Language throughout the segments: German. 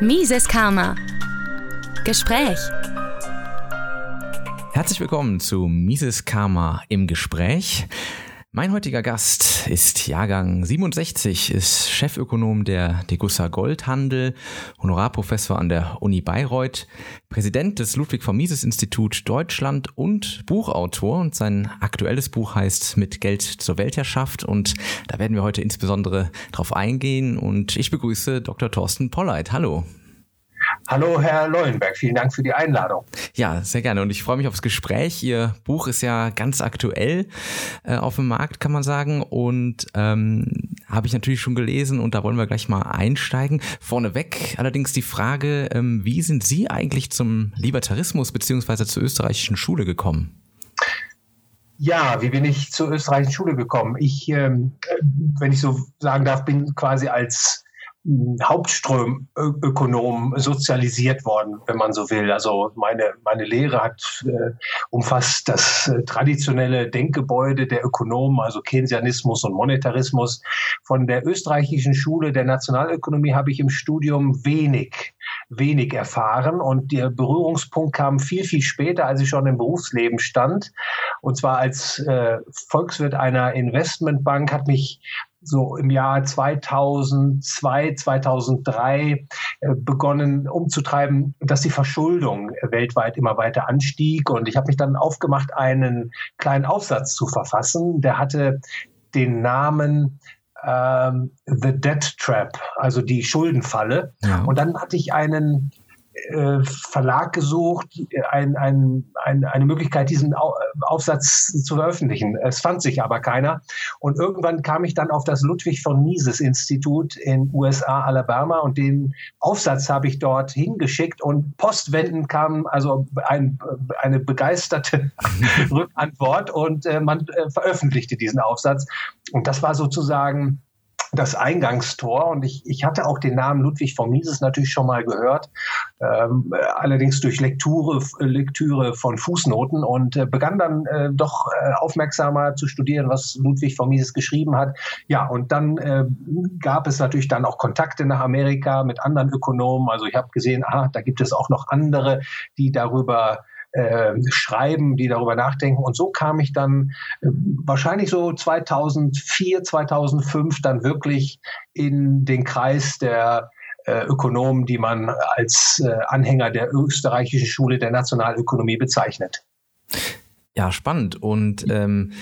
Mises Karma. Gespräch. Herzlich willkommen zu Mises Karma im Gespräch. Mein heutiger Gast ist Jahrgang 67, ist Chefökonom der Degussa Goldhandel, Honorarprofessor an der Uni Bayreuth, Präsident des Ludwig von Mises Institut Deutschland und Buchautor. Und sein aktuelles Buch heißt Mit Geld zur Weltherrschaft. Und da werden wir heute insbesondere drauf eingehen. Und ich begrüße Dr. Thorsten Polleit. Hallo. Hallo, Herr Leuenberg, vielen Dank für die Einladung. Ja, sehr gerne und ich freue mich aufs Gespräch. Ihr Buch ist ja ganz aktuell äh, auf dem Markt, kann man sagen, und ähm, habe ich natürlich schon gelesen und da wollen wir gleich mal einsteigen. Vorneweg allerdings die Frage, ähm, wie sind Sie eigentlich zum Libertarismus beziehungsweise zur österreichischen Schule gekommen? Ja, wie bin ich zur österreichischen Schule gekommen? Ich, ähm, wenn ich so sagen darf, bin quasi als Hauptströmökonom sozialisiert worden, wenn man so will. Also meine, meine Lehre hat äh, umfasst das äh, traditionelle Denkgebäude der Ökonomen, also Keynesianismus und Monetarismus. Von der österreichischen Schule der Nationalökonomie habe ich im Studium wenig, wenig erfahren und der Berührungspunkt kam viel, viel später, als ich schon im Berufsleben stand. Und zwar als äh, Volkswirt einer Investmentbank hat mich so im Jahr 2002, 2003 äh, begonnen umzutreiben, dass die Verschuldung weltweit immer weiter anstieg. Und ich habe mich dann aufgemacht, einen kleinen Aufsatz zu verfassen. Der hatte den Namen ähm, The Debt Trap, also die Schuldenfalle. Ja. Und dann hatte ich einen äh, Verlag gesucht, ein, ein, ein, eine Möglichkeit, diesen Aufsatz zu veröffentlichen. Es fand sich aber keiner. Und irgendwann kam ich dann auf das Ludwig von Mises Institut in USA, Alabama, und den Aufsatz habe ich dort hingeschickt und postwendend kam also ein, eine begeisterte Rückantwort und äh, man äh, veröffentlichte diesen Aufsatz. Und das war sozusagen das Eingangstor. Und ich, ich hatte auch den Namen Ludwig von Mises natürlich schon mal gehört, ähm, allerdings durch Lektüre, Lektüre von Fußnoten und äh, begann dann äh, doch äh, aufmerksamer zu studieren, was Ludwig von Mises geschrieben hat. Ja, und dann äh, gab es natürlich dann auch Kontakte nach Amerika mit anderen Ökonomen. Also ich habe gesehen, ah, da gibt es auch noch andere, die darüber äh, schreiben, die darüber nachdenken. Und so kam ich dann äh, wahrscheinlich so 2004, 2005 dann wirklich in den Kreis der äh, Ökonomen, die man als äh, Anhänger der österreichischen Schule der Nationalökonomie bezeichnet. Ja, spannend. Und ähm,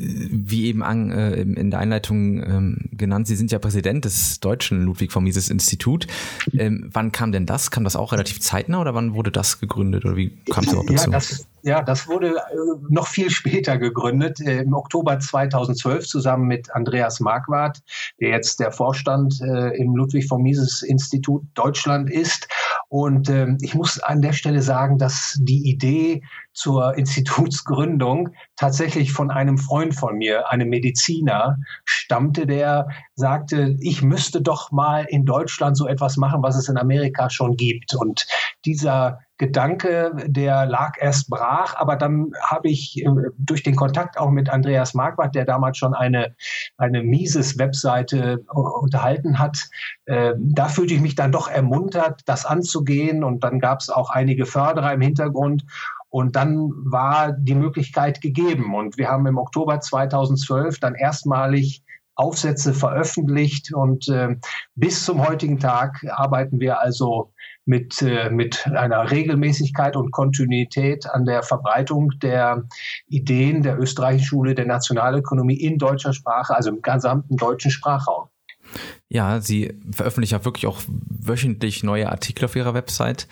wie eben an, äh, in der Einleitung ähm, genannt, Sie sind ja Präsident des deutschen Ludwig von Mises Institut. Ähm, wann kam denn das? Kam das auch relativ zeitnah oder wann wurde das gegründet oder wie kam es überhaupt dazu? Ja, das, ja, das wurde äh, noch viel später gegründet, äh, im Oktober 2012 zusammen mit Andreas Marquardt, der jetzt der Vorstand äh, im Ludwig von Mises Institut Deutschland ist. Und ähm, ich muss an der Stelle sagen, dass die Idee zur Institutsgründung tatsächlich von einem Freund von mir, einem Mediziner, stammte, der sagte, ich müsste doch mal in Deutschland so etwas machen, was es in Amerika schon gibt. Und dieser Gedanke, der lag erst brach, aber dann habe ich äh, durch den Kontakt auch mit Andreas Marquardt, der damals schon eine, eine Mises-Webseite äh, unterhalten hat, äh, da fühlte ich mich dann doch ermuntert, das anzugehen. Und dann gab es auch einige Förderer im Hintergrund. Und dann war die Möglichkeit gegeben. Und wir haben im Oktober 2012 dann erstmalig Aufsätze veröffentlicht. Und äh, bis zum heutigen Tag arbeiten wir also mit, äh, mit einer Regelmäßigkeit und Kontinuität an der Verbreitung der Ideen der österreichischen Schule der Nationalökonomie in deutscher Sprache, also im gesamten deutschen Sprachraum. Ja, Sie veröffentlichen ja wirklich auch wöchentlich neue Artikel auf Ihrer Website.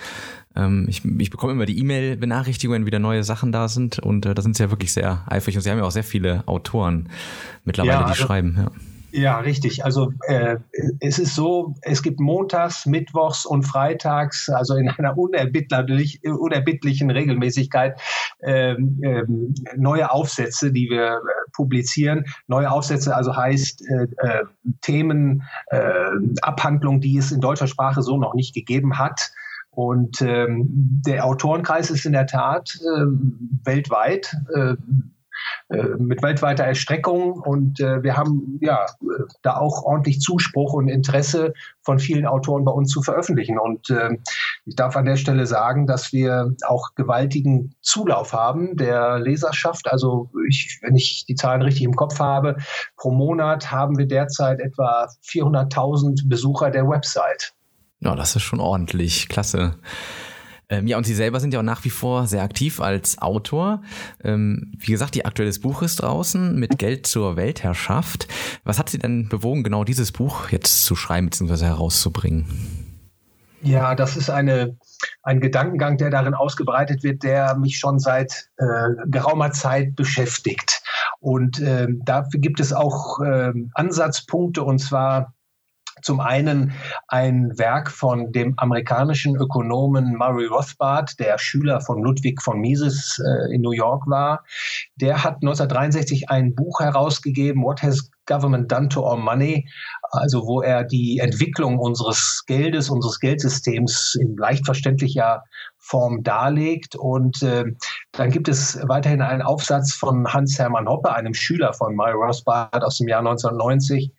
Ähm, ich, ich bekomme immer die E-Mail-Benachrichtigung, wenn wieder neue Sachen da sind und äh, da sind Sie ja wirklich sehr eifrig und Sie haben ja auch sehr viele Autoren mittlerweile, ja, also, die schreiben. Ja. Ja, richtig. Also äh, es ist so, es gibt montags, mittwochs und freitags, also in einer unerbittlich, unerbittlichen Regelmäßigkeit, äh, äh, neue Aufsätze, die wir äh, publizieren. Neue Aufsätze also heißt äh, äh, Themen, äh, Abhandlung, die es in deutscher Sprache so noch nicht gegeben hat. Und ähm, der Autorenkreis ist in der Tat äh, weltweit. Äh, mit weltweiter Erstreckung und äh, wir haben ja da auch ordentlich Zuspruch und Interesse von vielen Autoren bei uns zu veröffentlichen. Und äh, ich darf an der Stelle sagen, dass wir auch gewaltigen Zulauf haben der Leserschaft. Also ich, wenn ich die Zahlen richtig im Kopf habe, pro Monat haben wir derzeit etwa 400.000 Besucher der Website. Ja, das ist schon ordentlich. Klasse. Ähm, ja, und Sie selber sind ja auch nach wie vor sehr aktiv als Autor. Ähm, wie gesagt, Ihr aktuelles Buch ist draußen mit Geld zur Weltherrschaft. Was hat Sie denn bewogen, genau dieses Buch jetzt zu schreiben bzw. herauszubringen? Ja, das ist eine, ein Gedankengang, der darin ausgebreitet wird, der mich schon seit äh, geraumer Zeit beschäftigt. Und äh, dafür gibt es auch äh, Ansatzpunkte, und zwar zum einen ein Werk von dem amerikanischen Ökonomen Murray Rothbard, der Schüler von Ludwig von Mises äh, in New York war. Der hat 1963 ein Buch herausgegeben, What Has Government Done to Our Money? Also wo er die Entwicklung unseres Geldes, unseres Geldsystems in leicht verständlicher Form darlegt. Und äh, dann gibt es weiterhin einen Aufsatz von Hans-Hermann Hoppe, einem Schüler von Murray Rothbard aus dem Jahr 1990,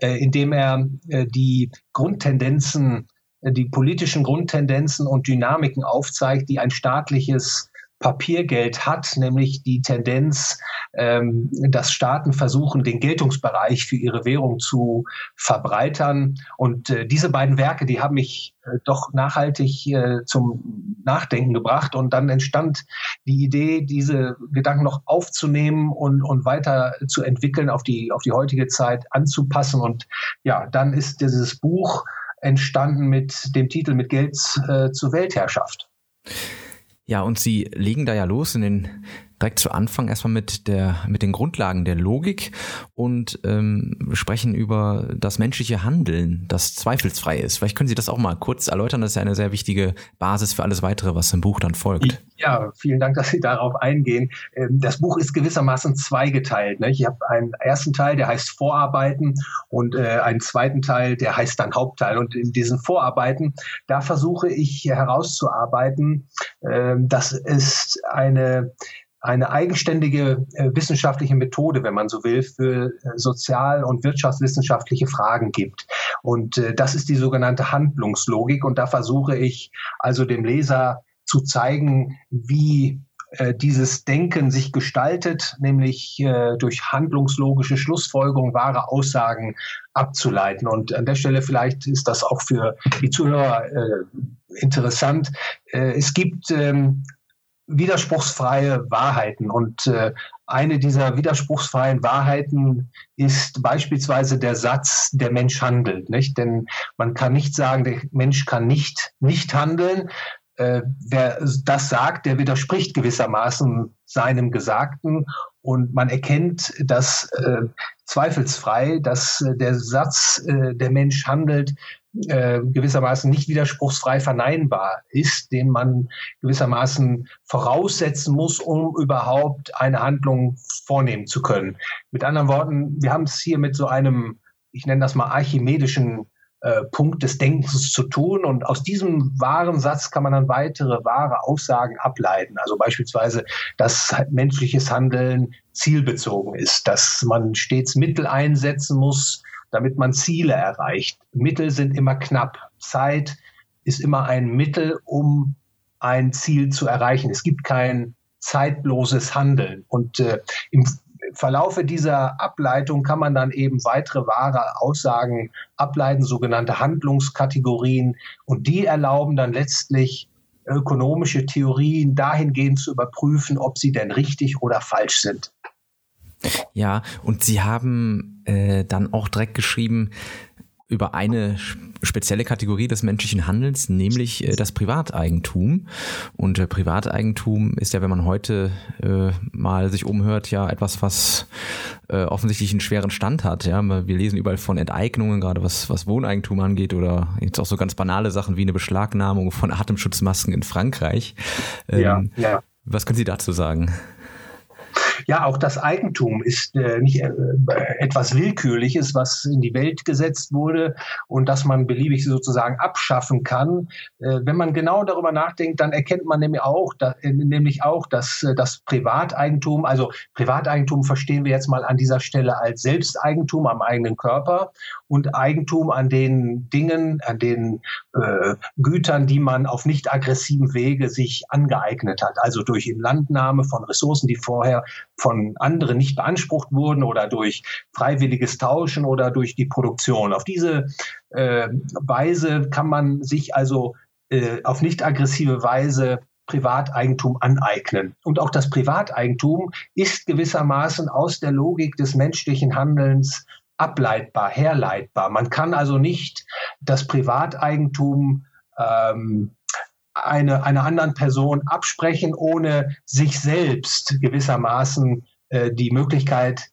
äh, indem er äh, die Grundtendenzen, äh, die politischen Grundtendenzen und Dynamiken aufzeigt, die ein staatliches Papiergeld hat, nämlich die Tendenz, ähm, dass Staaten versuchen, den Geltungsbereich für ihre Währung zu verbreitern. Und äh, diese beiden Werke, die haben mich äh, doch nachhaltig äh, zum Nachdenken gebracht. Und dann entstand die Idee, diese Gedanken noch aufzunehmen und, und weiter zu entwickeln, auf die, auf die heutige Zeit anzupassen. Und ja, dann ist dieses Buch entstanden mit dem Titel Mit Geld äh, zur Weltherrschaft. Ja, und Sie legen da ja los in den direkt zu Anfang erstmal mit der mit den Grundlagen der Logik und ähm, sprechen über das menschliche Handeln, das zweifelsfrei ist. Vielleicht können Sie das auch mal kurz erläutern. Das ist ja eine sehr wichtige Basis für alles weitere, was im Buch dann folgt. Ja, vielen Dank, dass Sie darauf eingehen. Ähm, das Buch ist gewissermaßen zweigeteilt. Ich habe einen ersten Teil, der heißt Vorarbeiten und äh, einen zweiten Teil, der heißt dann Hauptteil. Und in diesen Vorarbeiten, da versuche ich herauszuarbeiten, ähm, dass es eine eine eigenständige äh, wissenschaftliche Methode, wenn man so will, für äh, sozial- und wirtschaftswissenschaftliche Fragen gibt. Und äh, das ist die sogenannte Handlungslogik. Und da versuche ich also dem Leser zu zeigen, wie dieses Denken sich gestaltet, nämlich äh, durch handlungslogische Schlussfolgerung wahre Aussagen abzuleiten. Und an der Stelle vielleicht ist das auch für die Zuhörer äh, interessant. Äh, es gibt ähm, widerspruchsfreie Wahrheiten. Und äh, eine dieser widerspruchsfreien Wahrheiten ist beispielsweise der Satz, der Mensch handelt. Nicht? Denn man kann nicht sagen, der Mensch kann nicht nicht handeln. Äh, wer das sagt, der widerspricht gewissermaßen seinem Gesagten. Und man erkennt, dass äh, zweifelsfrei, dass äh, der Satz, äh, der Mensch handelt, äh, gewissermaßen nicht widerspruchsfrei verneinbar ist, den man gewissermaßen voraussetzen muss, um überhaupt eine Handlung vornehmen zu können. Mit anderen Worten, wir haben es hier mit so einem, ich nenne das mal archimedischen äh, Punkt des Denkens zu tun. Und aus diesem wahren Satz kann man dann weitere wahre Aussagen ableiten. Also beispielsweise, dass menschliches Handeln zielbezogen ist, dass man stets Mittel einsetzen muss, damit man Ziele erreicht. Mittel sind immer knapp. Zeit ist immer ein Mittel, um ein Ziel zu erreichen. Es gibt kein zeitloses Handeln. Und äh, im Verlaufe dieser Ableitung kann man dann eben weitere wahre Aussagen ableiten, sogenannte Handlungskategorien. Und die erlauben dann letztlich ökonomische Theorien dahingehend zu überprüfen, ob sie denn richtig oder falsch sind. Ja, und Sie haben äh, dann auch direkt geschrieben über eine spezielle Kategorie des menschlichen Handelns, nämlich äh, das Privateigentum. Und äh, Privateigentum ist ja, wenn man heute äh, mal sich umhört, ja etwas, was äh, offensichtlich einen schweren Stand hat. Ja, wir lesen überall von Enteignungen, gerade was was Wohneigentum angeht, oder jetzt auch so ganz banale Sachen wie eine Beschlagnahmung von Atemschutzmasken in Frankreich. Ähm, ja, ja. Was können Sie dazu sagen? Ja, auch das Eigentum ist äh, nicht äh, etwas Willkürliches, was in die Welt gesetzt wurde und das man beliebig sozusagen abschaffen kann. Äh, wenn man genau darüber nachdenkt, dann erkennt man nämlich auch, da, äh, nämlich auch, dass äh, das Privateigentum, also Privateigentum verstehen wir jetzt mal an dieser Stelle als Selbsteigentum am eigenen Körper und Eigentum an den Dingen, an den äh, Gütern, die man auf nicht aggressiven Wege sich angeeignet hat, also durch Inlandnahme von Ressourcen, die vorher von anderen nicht beansprucht wurden oder durch freiwilliges Tauschen oder durch die Produktion. Auf diese äh, Weise kann man sich also äh, auf nicht aggressive Weise Privateigentum aneignen. Und auch das Privateigentum ist gewissermaßen aus der Logik des menschlichen Handelns ableitbar, herleitbar. Man kann also nicht das Privateigentum ähm, eine, einer anderen Person absprechen, ohne sich selbst gewissermaßen äh, die Möglichkeit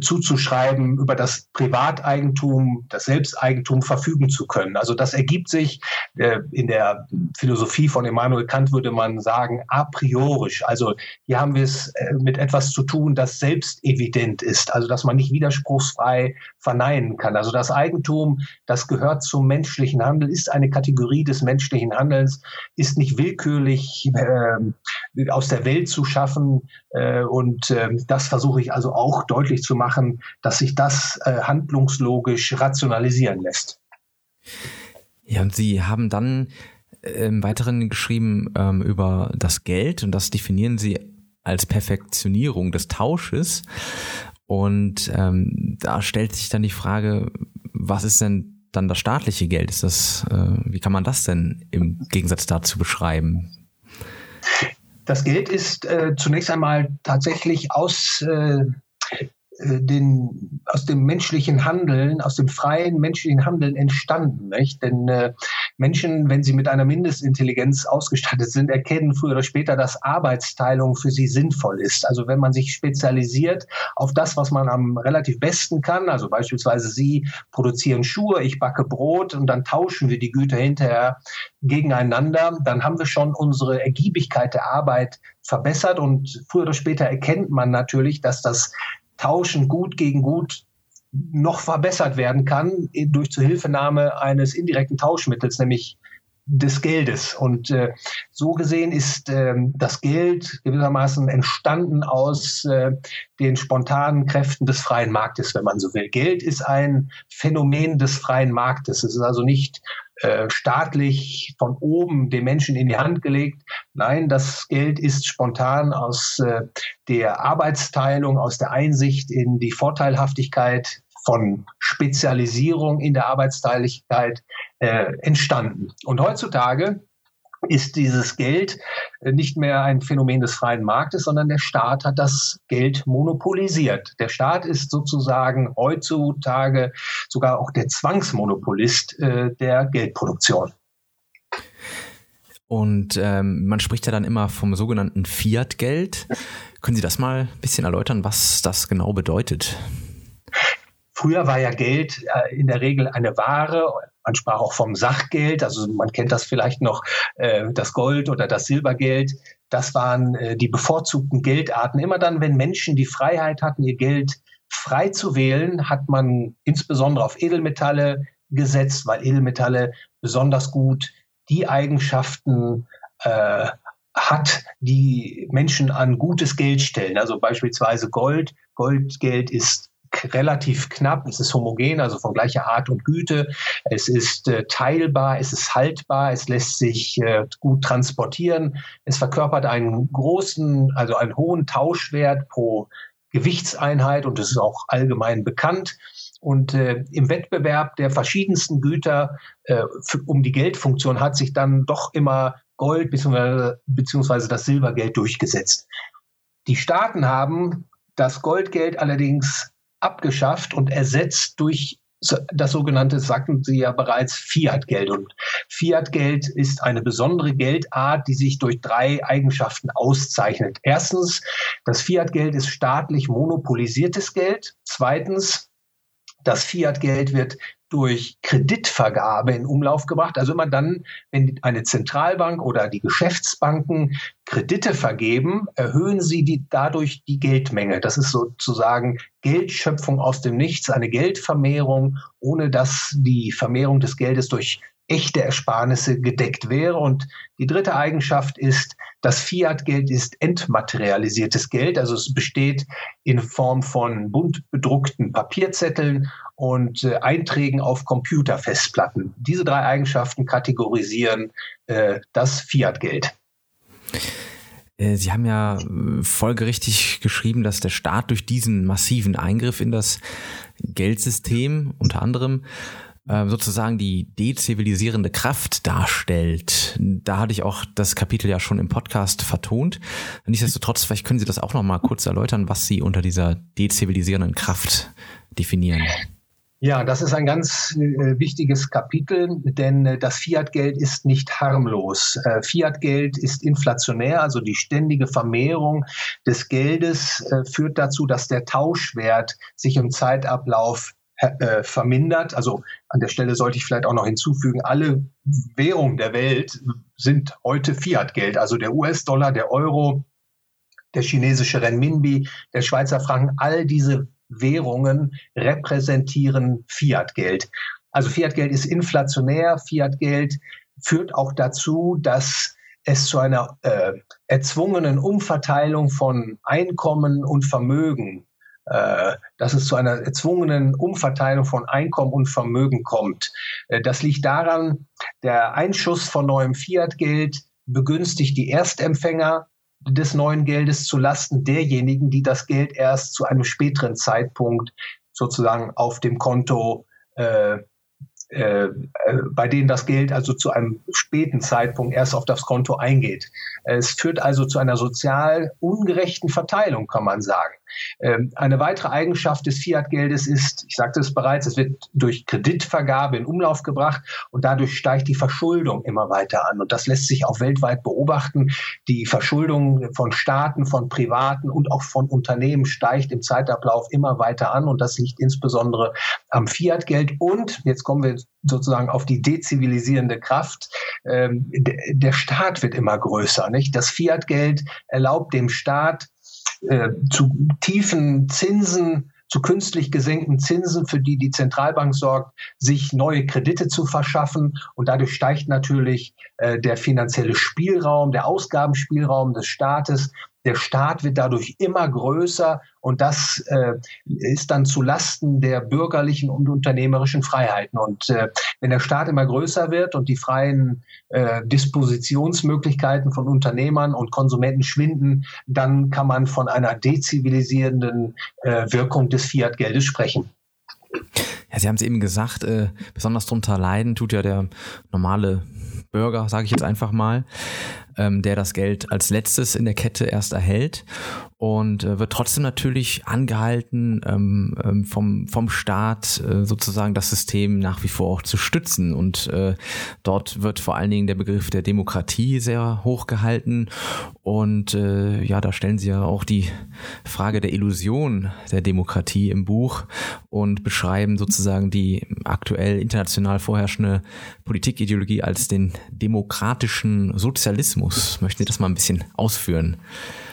zuzuschreiben, über das Privateigentum, das Selbsteigentum verfügen zu können. Also das ergibt sich äh, in der Philosophie von Immanuel Kant, würde man sagen, a priori. Also hier haben wir es äh, mit etwas zu tun, das selbst evident ist, also dass man nicht widerspruchsfrei verneinen kann. Also das Eigentum, das gehört zum menschlichen Handel, ist eine Kategorie des menschlichen Handelns, ist nicht willkürlich äh, aus der Welt zu schaffen. Äh, und äh, das versuche ich also auch deutlich zu zu machen, dass sich das äh, handlungslogisch rationalisieren lässt. Ja, und Sie haben dann äh, im Weiteren geschrieben ähm, über das Geld und das definieren Sie als Perfektionierung des Tausches. Und ähm, da stellt sich dann die Frage, was ist denn dann das staatliche Geld? Ist das, äh, wie kann man das denn im Gegensatz dazu beschreiben? Das Geld ist äh, zunächst einmal tatsächlich aus äh, äh, den, aus dem menschlichen Handeln, aus dem freien menschlichen Handeln entstanden. Nicht? Denn äh, Menschen, wenn sie mit einer Mindestintelligenz ausgestattet sind, erkennen früher oder später, dass Arbeitsteilung für sie sinnvoll ist. Also wenn man sich spezialisiert auf das, was man am relativ besten kann, also beispielsweise Sie produzieren Schuhe, ich backe Brot und dann tauschen wir die Güter hinterher gegeneinander, dann haben wir schon unsere Ergiebigkeit der Arbeit verbessert und früher oder später erkennt man natürlich, dass das Tauschen gut gegen gut noch verbessert werden kann durch Zuhilfenahme eines indirekten Tauschmittels, nämlich des Geldes. Und äh, so gesehen ist äh, das Geld gewissermaßen entstanden aus äh, den spontanen Kräften des freien Marktes, wenn man so will. Geld ist ein Phänomen des freien Marktes. Es ist also nicht äh, staatlich von oben den Menschen in die Hand gelegt. Nein, das Geld ist spontan aus äh, der Arbeitsteilung, aus der Einsicht in die Vorteilhaftigkeit von Spezialisierung in der Arbeitsteiligkeit äh, entstanden. Und heutzutage ist dieses Geld äh, nicht mehr ein Phänomen des freien Marktes, sondern der Staat hat das Geld monopolisiert. Der Staat ist sozusagen heutzutage sogar auch der Zwangsmonopolist äh, der Geldproduktion. Und ähm, man spricht ja dann immer vom sogenannten Fiat-Geld. Können Sie das mal ein bisschen erläutern, was das genau bedeutet? Früher war ja Geld äh, in der Regel eine Ware, man sprach auch vom Sachgeld, also man kennt das vielleicht noch, äh, das Gold oder das Silbergeld. Das waren äh, die bevorzugten Geldarten. Immer dann, wenn Menschen die Freiheit hatten, ihr Geld frei zu wählen, hat man insbesondere auf Edelmetalle gesetzt, weil Edelmetalle besonders gut die Eigenschaften äh, hat, die Menschen an gutes Geld stellen. Also beispielsweise Gold. Goldgeld ist relativ knapp, es ist homogen, also von gleicher Art und Güte, es ist äh, teilbar, es ist haltbar, es lässt sich äh, gut transportieren, es verkörpert einen großen, also einen hohen Tauschwert pro Gewichtseinheit und es ist auch allgemein bekannt. Und äh, im Wettbewerb der verschiedensten Güter äh, um die Geldfunktion hat sich dann doch immer Gold bzw. beziehungsweise das Silbergeld durchgesetzt. Die Staaten haben das Goldgeld allerdings abgeschafft und ersetzt durch das sogenannte, sagten Sie ja bereits, Fiat-Geld. Und Fiat-Geld ist eine besondere Geldart, die sich durch drei Eigenschaften auszeichnet. Erstens, das Fiat-Geld ist staatlich monopolisiertes Geld. Zweitens, Das Fiat-Geld wird durch Kreditvergabe in Umlauf gebracht. Also immer dann, wenn eine Zentralbank oder die Geschäftsbanken Kredite vergeben, erhöhen sie die, dadurch die Geldmenge. Das ist sozusagen Geldschöpfung aus dem Nichts, eine Geldvermehrung, ohne dass die Vermehrung des Geldes durch echte Ersparnisse gedeckt wäre. Und die dritte Eigenschaft ist, das Fiat-Geld ist entmaterialisiertes Geld, also es besteht in Form von bunt bedruckten Papierzetteln und äh, Einträgen auf Computerfestplatten. Diese drei Eigenschaften kategorisieren äh, das Fiat-Geld. Äh, Sie haben ja äh, folgerichtig geschrieben, dass der Staat durch diesen massiven Eingriff in das Geldsystem unter anderem sozusagen die dezivilisierende Kraft darstellt. Da hatte ich auch das Kapitel ja schon im Podcast vertont. Nichtsdestotrotz, vielleicht können Sie das auch noch mal kurz erläutern, was Sie unter dieser dezivilisierenden Kraft definieren. Ja, das ist ein ganz äh, wichtiges Kapitel, denn äh, das Fiat-Geld ist nicht harmlos. Äh, Fiat-Geld ist inflationär, also die ständige Vermehrung des Geldes äh, führt dazu, dass der Tauschwert sich im Zeitablauf äh, vermindert. Also an der Stelle sollte ich vielleicht auch noch hinzufügen, alle Währungen der Welt sind heute Fiat-Geld, also der US-Dollar, der Euro, der chinesische Renminbi, der Schweizer Franken, all diese Währungen repräsentieren Fiat-Geld. Also Fiat-Geld ist inflationär. Fiat-Geld führt auch dazu, dass es zu einer äh, erzwungenen Umverteilung von Einkommen und Vermögen, dass es zu einer erzwungenen Umverteilung von Einkommen und Vermögen kommt. Äh, das liegt daran, der Einschuss von neuem Fiat-Geld begünstigt die Erstempfänger des neuen Geldes zu Lasten derjenigen, die das Geld erst zu einem späteren Zeitpunkt sozusagen auf dem Konto äh, äh, äh, bei denen das Geld also zu einem späten Zeitpunkt erst auf das Konto eingeht. Es führt also zu einer sozial ungerechten Verteilung, kann man sagen. Ähm, eine weitere Eigenschaft des Fiat-Geldes ist, ich sagte es bereits, es wird durch Kreditvergabe in Umlauf gebracht und dadurch steigt die Verschuldung immer weiter an. Und das lässt sich auch weltweit beobachten. Die Verschuldung von Staaten, von Privaten und auch von Unternehmen steigt im Zeitablauf immer weiter an. Und das liegt insbesondere am Fiat-Geld. Und jetzt kommen wir sozusagen auf die dezivilisierende Kraft. Ähm, der Staat wird immer größer. Nicht? Das Fiat-Geld erlaubt dem Staat, äh, zu tiefen Zinsen, zu künstlich gesenkten Zinsen, für die die Zentralbank sorgt, sich neue Kredite zu verschaffen. Und dadurch steigt natürlich äh, der finanzielle Spielraum, der Ausgabenspielraum des Staates. Der Staat wird dadurch immer größer und das äh, ist dann zu Lasten der bürgerlichen und unternehmerischen Freiheiten. Und äh, wenn der Staat immer größer wird und die freien äh, Dispositionsmöglichkeiten von Unternehmern und Konsumenten schwinden, dann kann man von einer dezivilisierenden äh, Wirkung des Fiat-Geldes sprechen. Ja, Sie haben es eben gesagt, äh, besonders darunter leiden tut ja der normale Bürger, sage ich jetzt einfach mal, ähm, der das Geld als letztes in der Kette erst erhält und äh, wird trotzdem natürlich angehalten, ähm, ähm, vom, vom Staat äh, sozusagen das System nach wie vor auch zu stützen. Und äh, dort wird vor allen Dingen der Begriff der Demokratie sehr hoch gehalten. Und äh, ja, da stellen Sie ja auch die Frage der Illusion der Demokratie im Buch und beschreiben sozusagen die aktuell international vorherrschende Politikideologie als den demokratischen Sozialismus. Möchten Sie das mal ein bisschen ausführen?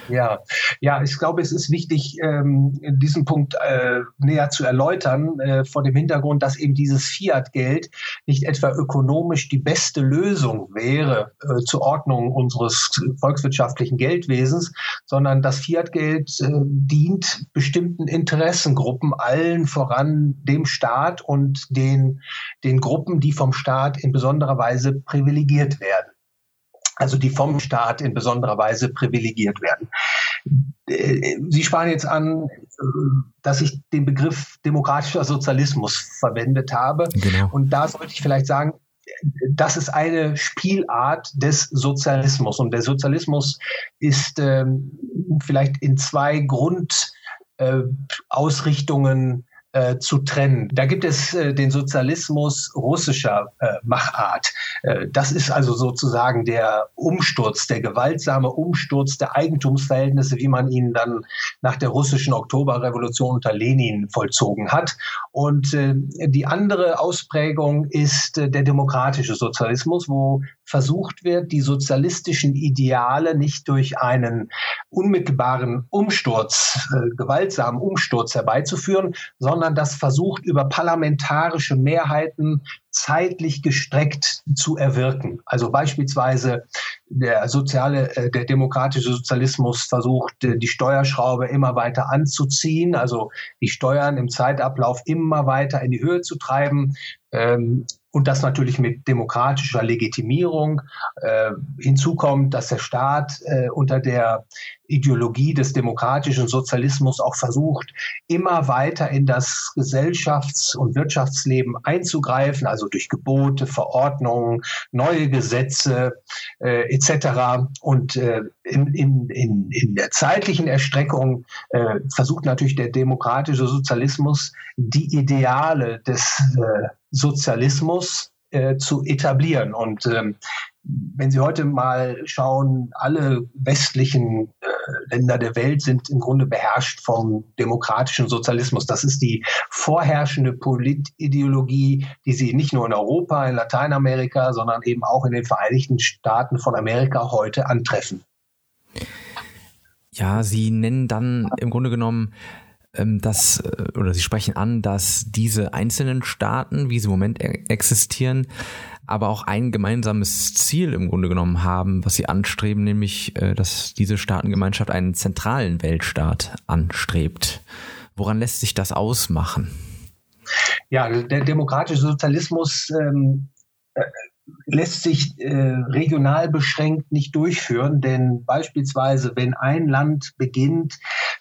Ja, ja, ich glaube, es ist wichtig, ähm, diesen Punkt äh, näher zu erläutern, äh, vor dem Hintergrund, dass eben dieses Fiat-Geld nicht etwa ökonomisch die beste Lösung wäre äh, zur Ordnung unseres volkswirtschaftlichen Geldwesens, sondern das Fiat-Geld äh, dient bestimmten Interessengruppen, allen voran dem Staat und den, den Gruppen, die vom Staat in besonderer Weise privilegiert werden also die vom Staat in besonderer Weise privilegiert werden. Äh, Sie sparen jetzt an, dass ich den Begriff demokratischer Sozialismus verwendet habe. Genau. Und da sollte ich vielleicht sagen, das ist eine Spielart des Sozialismus. Und der Sozialismus ist ähm, vielleicht in zwei Grundausrichtungen äh, zu trennen. Da gibt es äh, den Sozialismus russischer äh, Machart. Äh, das ist also sozusagen der Umsturz, der gewaltsame Umsturz der Eigentumsverhältnisse, wie man ihn dann nach der russischen Oktoberrevolution unter Lenin vollzogen hat. Und äh, die andere Ausprägung ist äh, der demokratische Sozialismus, wo versucht wird, die sozialistischen Ideale nicht durch einen unmittelbaren Umsturz, gewaltsamen Umsturz herbeizuführen, sondern das versucht über parlamentarische Mehrheiten zeitlich gestreckt zu erwirken. Also beispielsweise der soziale, äh, der demokratische Sozialismus versucht, äh, die Steuerschraube immer weiter anzuziehen, also die Steuern im Zeitablauf immer weiter in die Höhe zu treiben. Ähm, und das natürlich mit demokratischer Legitimierung. Äh, hinzu kommt, dass der Staat unter der Ideologie des demokratischen Sozialismus auch versucht, immer weiter in das Gesellschafts- und Wirtschaftsleben einzugreifen, also durch Gebote, Verordnungen, neue Gesetze äh, etc. Und äh, in, in, in, in der zeitlichen Erstreckung äh, versucht natürlich der demokratische Sozialismus, die Ideale des äh, Sozialismus äh, zu etablieren. Und ähm, wenn Sie heute mal schauen, alle westlichen äh, Länder der Welt sind im Grunde beherrscht vom demokratischen Sozialismus. Das ist die vorherrschende Politideologie, die Sie nicht nur in Europa, in Lateinamerika, sondern eben auch in den Vereinigten Staaten von Amerika heute antreffen. Ja, Sie nennen dann im Grunde genommen ähm, dass, äh, oder Sie sprechen an, dass diese einzelnen Staaten, wie sie im Moment e-, existieren, aber auch ein gemeinsames Ziel im Grunde genommen haben, was sie anstreben, nämlich, äh, dass diese Staatengemeinschaft einen zentralen Weltstaat anstrebt. Woran lässt sich das ausmachen? Ja, der demokratische Sozialismus ähm, äh, lässt sich äh, regional beschränkt nicht durchführen, denn beispielsweise, wenn ein Land beginnt,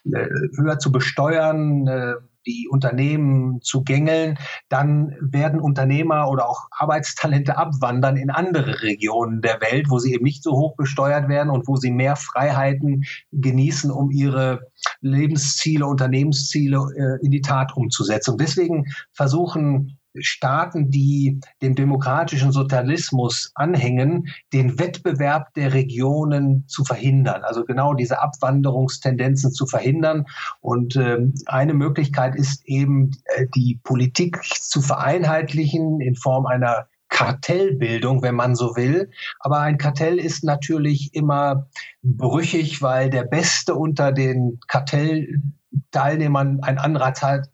äh, höher zu besteuern, äh, die Unternehmen zu gängeln, dann werden Unternehmer oder auch Arbeitstalente abwandern in andere Regionen der Welt, wo sie eben nicht so hoch besteuert werden und wo sie mehr Freiheiten genießen, um ihre Lebensziele, Unternehmensziele äh, in die Tat umzusetzen. Und deswegen versuchen Staaten, die dem demokratischen Sozialismus anhängen, den Wettbewerb der Regionen zu verhindern. Also genau diese Abwanderungstendenzen zu verhindern. Und äh, eine Möglichkeit ist eben, äh, die Politik zu vereinheitlichen in Form einer Kartellbildung, wenn man so will. Aber ein Kartell ist natürlich immer brüchig, weil der Beste unter den Kartellteilnehmern ein Anreiz hat,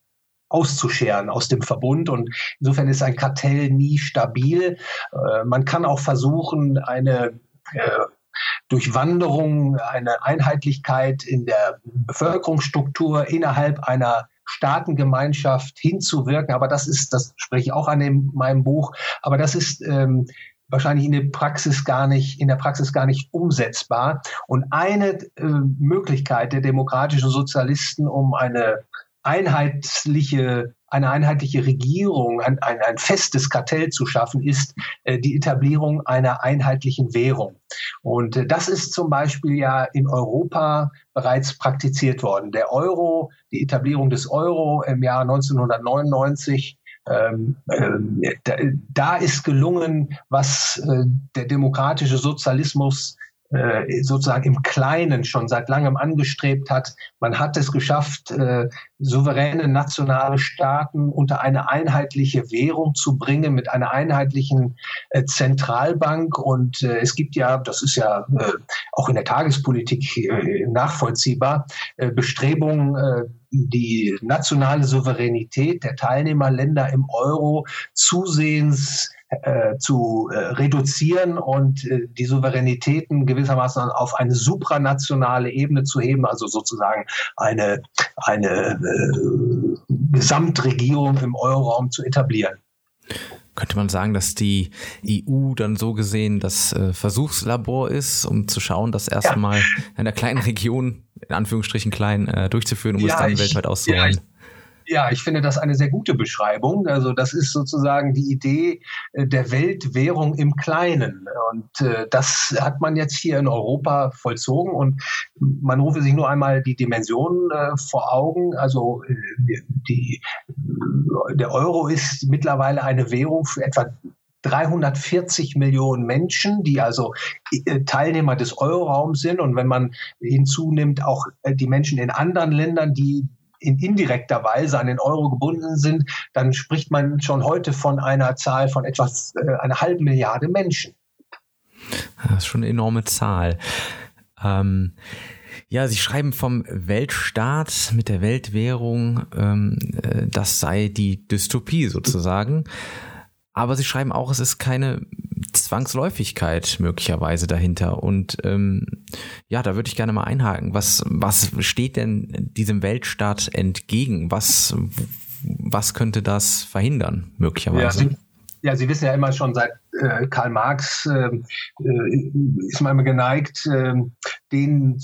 auszuscheren aus dem Verbund. Und insofern ist ein Kartell nie stabil. Äh, man kann auch versuchen, eine äh, Durchwanderung, eine Einheitlichkeit in der Bevölkerungsstruktur innerhalb einer Staatengemeinschaft hinzuwirken. Aber das ist, das spreche ich auch an dem, meinem Buch, aber das ist ähm, wahrscheinlich in der Praxis gar nicht, in der Praxis gar nicht umsetzbar. Und eine äh, Möglichkeit der demokratischen Sozialisten, um eine einheitliche, eine einheitliche Regierung, ein, ein, ein festes Kartell zu schaffen, ist äh, die Etablierung einer einheitlichen Währung. Und äh, das ist zum Beispiel ja in Europa bereits praktiziert worden. Der Euro, die Etablierung des Euro im Jahr 1999 ähm, ähm, da, da, ist gelungen, was äh, der demokratische Sozialismus äh, sozusagen im Kleinen schon seit langem angestrebt hat. Man hat es geschafft, äh, souveräne nationale Staaten unter eine einheitliche Währung zu bringen mit einer einheitlichen äh, Zentralbank. Und es gibt ja, das ist ja auch in der Tagespolitik nachvollziehbar, Bestrebungen, die nationale Souveränität der Teilnehmerländer im Euro zusehends äh, zu äh, reduzieren und äh, die Souveränitäten gewissermaßen auf eine supranationale Ebene zu heben, also sozusagen eine, eine äh, Gesamtregierung im Euroraum zu etablieren. Könnte man sagen, dass die EU dann so gesehen das äh, Versuchslabor ist, um zu schauen, das erstmal ja. in einer kleinen Region, in Anführungsstrichen klein, durchzuführen, um ja, es dann ich, weltweit auszurollen? Ja, Ja, ich finde das eine sehr gute Beschreibung. Also das ist sozusagen die Idee äh, der Weltwährung im Kleinen. Und äh, das hat man jetzt hier in Europa vollzogen. Und man rufe sich nur einmal die Dimensionen äh, vor Augen. Also die, der Euro ist mittlerweile eine Währung für etwa 340 Millionen Menschen, die also Teilnehmer des Euroraums sind. Und wenn man hinzunimmt, auch die Menschen in anderen Ländern, die in indirekter Weise an den Euro gebunden sind, dann spricht man schon heute von einer Zahl von etwas äh, einer halben Milliarde Menschen. Das ist schon eine enorme Zahl. Ähm, ja, Sie schreiben vom Weltstaat mit der Weltwährung, ähm, äh, das sei die Dystopie sozusagen. Aber Sie schreiben auch, es ist keine Zwangsläufigkeit möglicherweise dahinter. Und ähm, ja, da würde ich gerne mal einhaken. Was, was steht denn diesem Weltstaat entgegen? Was, was könnte das verhindern, möglicherweise? Ja, ja, Sie wissen ja immer schon seit äh, Karl Marx äh, äh, ist man immer geneigt, äh, denen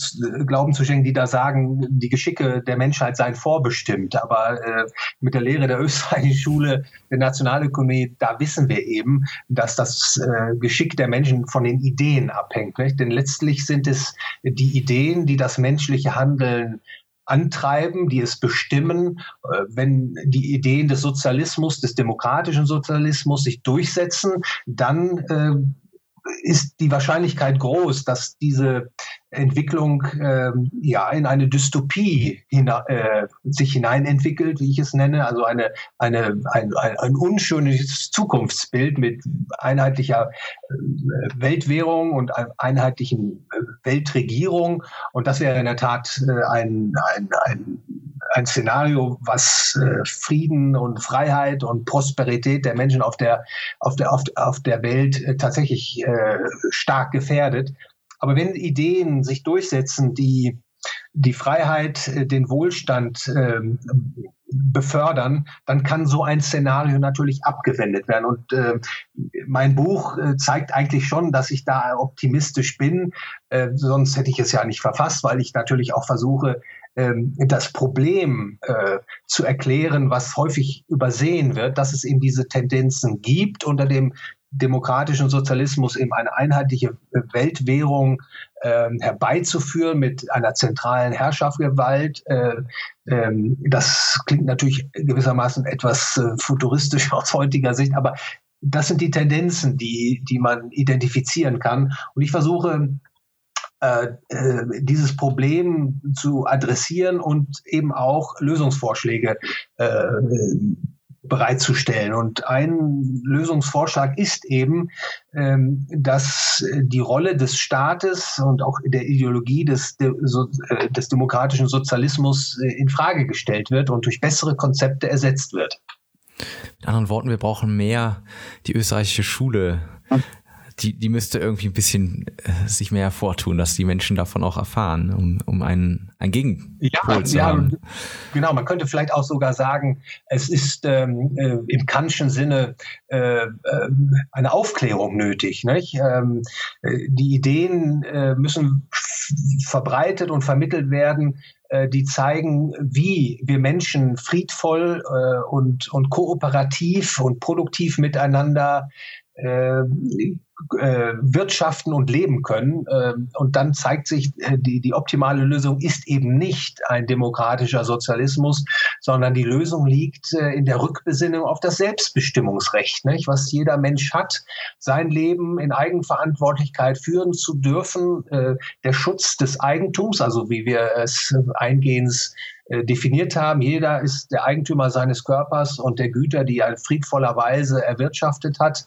Glauben zu schenken, die da sagen, die Geschicke der Menschheit seien vorbestimmt. Aber äh, mit der Lehre der österreichischen Schule der Nationalökonomie, da wissen wir eben, dass das äh, Geschick der Menschen von den Ideen abhängt. Nicht? Denn letztlich sind es die Ideen, die das menschliche Handeln antreiben, die es bestimmen, äh, wenn die Ideen des Sozialismus, des demokratischen Sozialismus sich durchsetzen, dann äh, ist die Wahrscheinlichkeit groß, dass diese Entwicklung äh, ja in eine Dystopie hina äh, sich hineinentwickelt, wie ich es nenne, also eine, eine, ein, ein, ein unschönes Zukunftsbild mit einheitlicher äh, Weltwährung und einheitlichen äh, Weltregierung. Und das wäre in der Tat äh, ein, ein, ein, ein Szenario, was äh, Frieden und Freiheit und Prosperität der Menschen auf der, auf der, auf, auf der Welt äh, tatsächlich äh, stark gefährdet. Aber wenn Ideen sich durchsetzen, die die Freiheit, äh, den Wohlstand äh, befördern, dann kann so ein Szenario natürlich abgewendet werden. Und äh, mein Buch äh, zeigt eigentlich schon, dass ich da optimistisch bin. Äh, sonst hätte ich es ja nicht verfasst, weil ich natürlich auch versuche, ähm, das Problem äh, zu erklären, was häufig übersehen wird, dass es eben diese Tendenzen gibt unter dem demokratischen Sozialismus eben eine einheitliche Weltwährung äh, herbeizuführen mit einer zentralen Herrschaftsgewalt. Äh, äh, das klingt natürlich gewissermaßen etwas äh, futuristisch aus heutiger Sicht, aber das sind die Tendenzen, die, die man identifizieren kann. Und ich versuche äh, äh, dieses Problem zu adressieren und eben auch Lösungsvorschläge äh, bereitzustellen. Und ein Lösungsvorschlag ist eben, ähm, dass die Rolle des Staates und auch der Ideologie des, äh, des demokratischen Sozialismus äh, in Frage gestellt wird und durch bessere Konzepte ersetzt wird. Mit anderen Worten, wir brauchen mehr die österreichische Schule die, die müsste irgendwie ein bisschen äh, sich mehr hervortun, dass die Menschen davon auch erfahren, um, um einen, einen Gegenpol ja, zu ja, haben. Genau, man könnte vielleicht auch sogar sagen, es ist ähm, äh, im Kantschen Sinne äh, äh, eine Aufklärung nötig. Nicht? Ähm, äh, die Ideen äh, müssen verbreitet und vermittelt werden, die zeigen, wie wir Menschen friedvoll und, und kooperativ und produktiv miteinander äh, wirtschaften und leben können. Äh, und dann zeigt sich, äh, die, die optimale Lösung ist eben nicht ein demokratischer Sozialismus, sondern die Lösung liegt äh, in der Rückbesinnung auf das Selbstbestimmungsrecht, nicht? was jeder Mensch hat, sein Leben in Eigenverantwortlichkeit führen zu dürfen, äh, der Schutz des Eigentums, also wie wir es eingehend definiert haben. Jeder ist der Eigentümer seines Körpers und der Güter, die er friedvollerweise erwirtschaftet hat.